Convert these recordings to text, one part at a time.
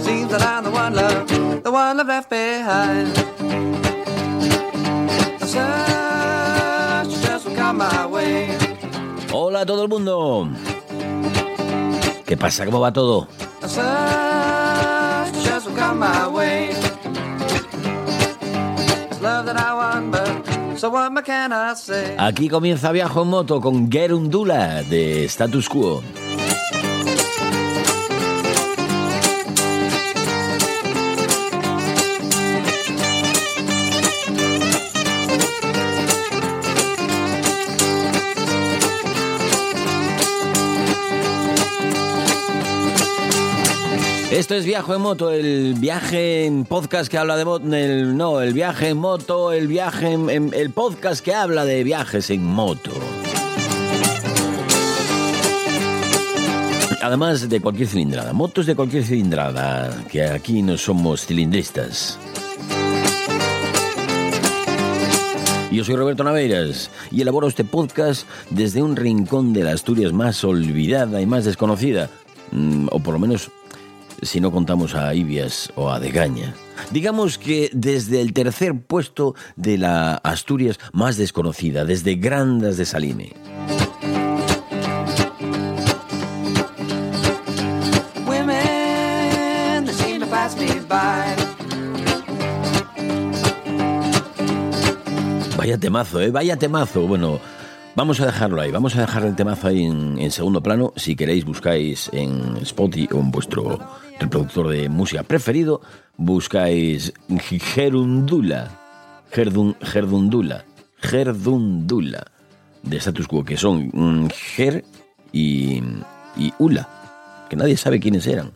Seems that I'm the one love, the one love left behind. The search just will come my way. Hola a todo el mundo. ¿Qué pasa? ¿Cómo va todo? The search just will come my way. It's love that I want, but so what more can I say? Aquí comienza Viajo en Moto con Gerundula de Status Quo. Esto es Viajo en Moto, el viaje en podcast que habla de moto, no, el viaje en moto, el viaje en, el podcast que habla de viajes en moto. Además de cualquier cilindrada, motos de cualquier cilindrada, que aquí no somos cilindristas. Yo soy Roberto Naveiras y elaboro este podcast desde un rincón de la Asturias más olvidada y más desconocida, Mm, o por lo menos si no contamos a Ibias o a Degaña. Digamos que desde el tercer puesto de la Asturias más desconocida, desde Grandas de by. Vaya temazo, ¿eh? Vaya temazo. Bueno, vamos a dejarlo ahí. Vamos a dejar el temazo ahí en, segundo plano. Si queréis, buscáis en Spotify o en vuestro reproductor de música preferido, buscáis Gerundula. Gerdun, Gerdundula. Gerdundula. De status quo, que son Ger y, y Ula. Que nadie sabe quiénes eran.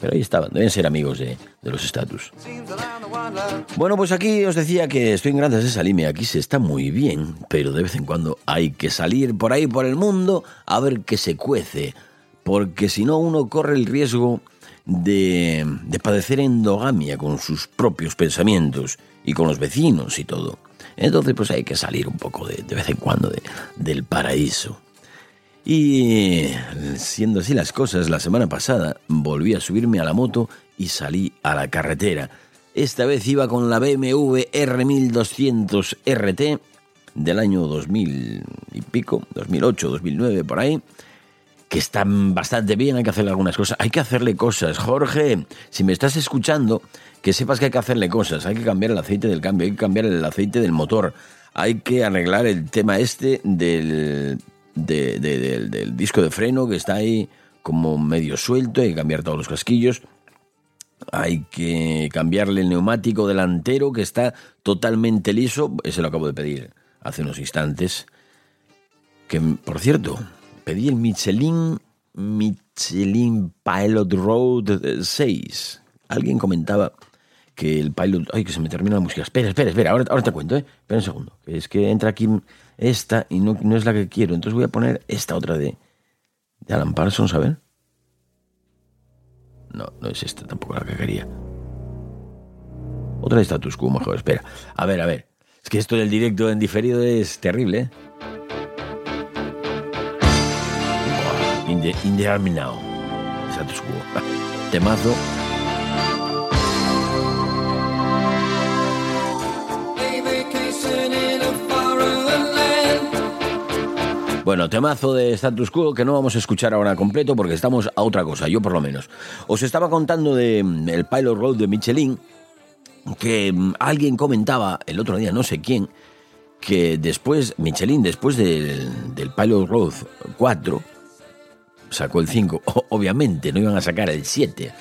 Pero ahí estaban. Deben ser amigos de, de los status. Seems that I'm the one love. Bueno, pues aquí os decía que estoy en Grandes de Salime, aquí se está muy bien, pero de vez en cuando hay que salir por ahí por el mundo a ver qué se cuece, porque si no uno corre el riesgo de, de padecer endogamia con sus propios pensamientos y con los vecinos y todo. Entonces pues hay que salir un poco de, de vez en cuando de- del paraíso. Y siendo así las cosas, la semana pasada volví a subirme a la moto y salí a la carretera. Esta vez iba con la BMW R1200 RT del año 2000 y pico, 2008, 2009, por ahí, que están bastante bien, hay que hacerle algunas cosas. Hay que hacerle cosas. Jorge, si me estás escuchando, que sepas que hay que hacerle cosas. Hay que cambiar el aceite del cambio, hay que cambiar el aceite del motor. Hay que arreglar el tema este del, de- de- del, disco de freno que está ahí como medio suelto. Hay que cambiar todos los casquillos. Hay que cambiarle el neumático delantero que está totalmente liso. Ese lo acabo de pedir hace unos instantes. Que, por cierto, pedí el Michelin, Michelin Pilot Road 6. Alguien comentaba que el Pilot... Ay, que se me termina la música. Espera, espera, espera. Ahora, ahora te cuento, ¿eh? Espera un segundo. Es que entra aquí esta y no, no es la que quiero. Entonces voy a poner esta otra de, de Alan Parsons, a ver. No, no es esta tampoco la que quería. Otra de status quo, mejor. Espera. A ver, a ver. Es que esto del directo en diferido es terrible, ¿eh? In the, Army Now. Status quo. Temazo. Bueno, temazo de status quo que no vamos a escuchar ahora completo porque estamos a otra cosa, yo por lo menos. Os estaba contando de mm, Pilot Road de Michelin que mm, alguien comentaba el otro día, no sé quién, que después, Michelin, después del, del Pilot Road 4, sacó el 5, O- obviamente, no iban a sacar el 7.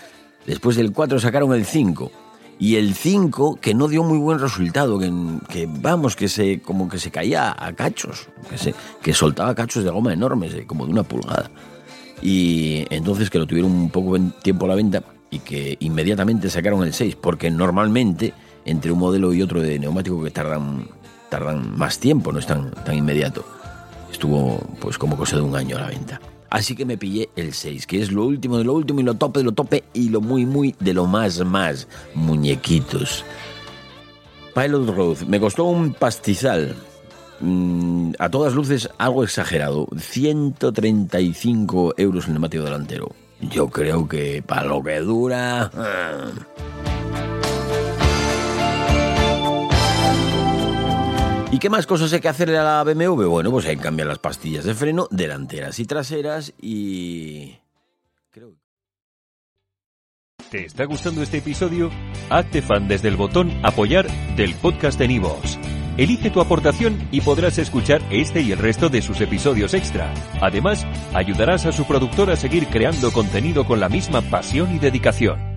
Después del 4 sacaron el 5. Y el 5, que no dio muy buen resultado, que, vamos, que se como que se caía a cachos, que, se, que soltaba cachos de goma enormes, eh, como de una pulgada. Y entonces que lo tuvieron un poco tiempo a la venta y que inmediatamente sacaron el 6, porque normalmente entre un modelo y otro de neumático que tardan, tardan más tiempo, no es tan, tan inmediato. Estuvo pues como cosa de un año a la venta. Así que me pillé el 6, que es lo último de lo último y lo tope de lo tope y lo muy muy de lo más más muñequitos. Pilot Road me costó un pastizal. Mm, a todas luces algo exagerado. 135 euros el neumático delantero. Yo creo que para lo que dura... ¿Y qué más cosas hay que hacerle a la BMW? Bueno, pues hay que cambiar las pastillas de freno delanteras y traseras y... Creo ¿Te está gustando este episodio? Hazte fan desde el botón Apoyar del podcast de Nivos. Elige tu aportación y podrás escuchar este y el resto de sus episodios extra. Además, ayudarás a su productor a seguir creando contenido con la misma pasión y dedicación.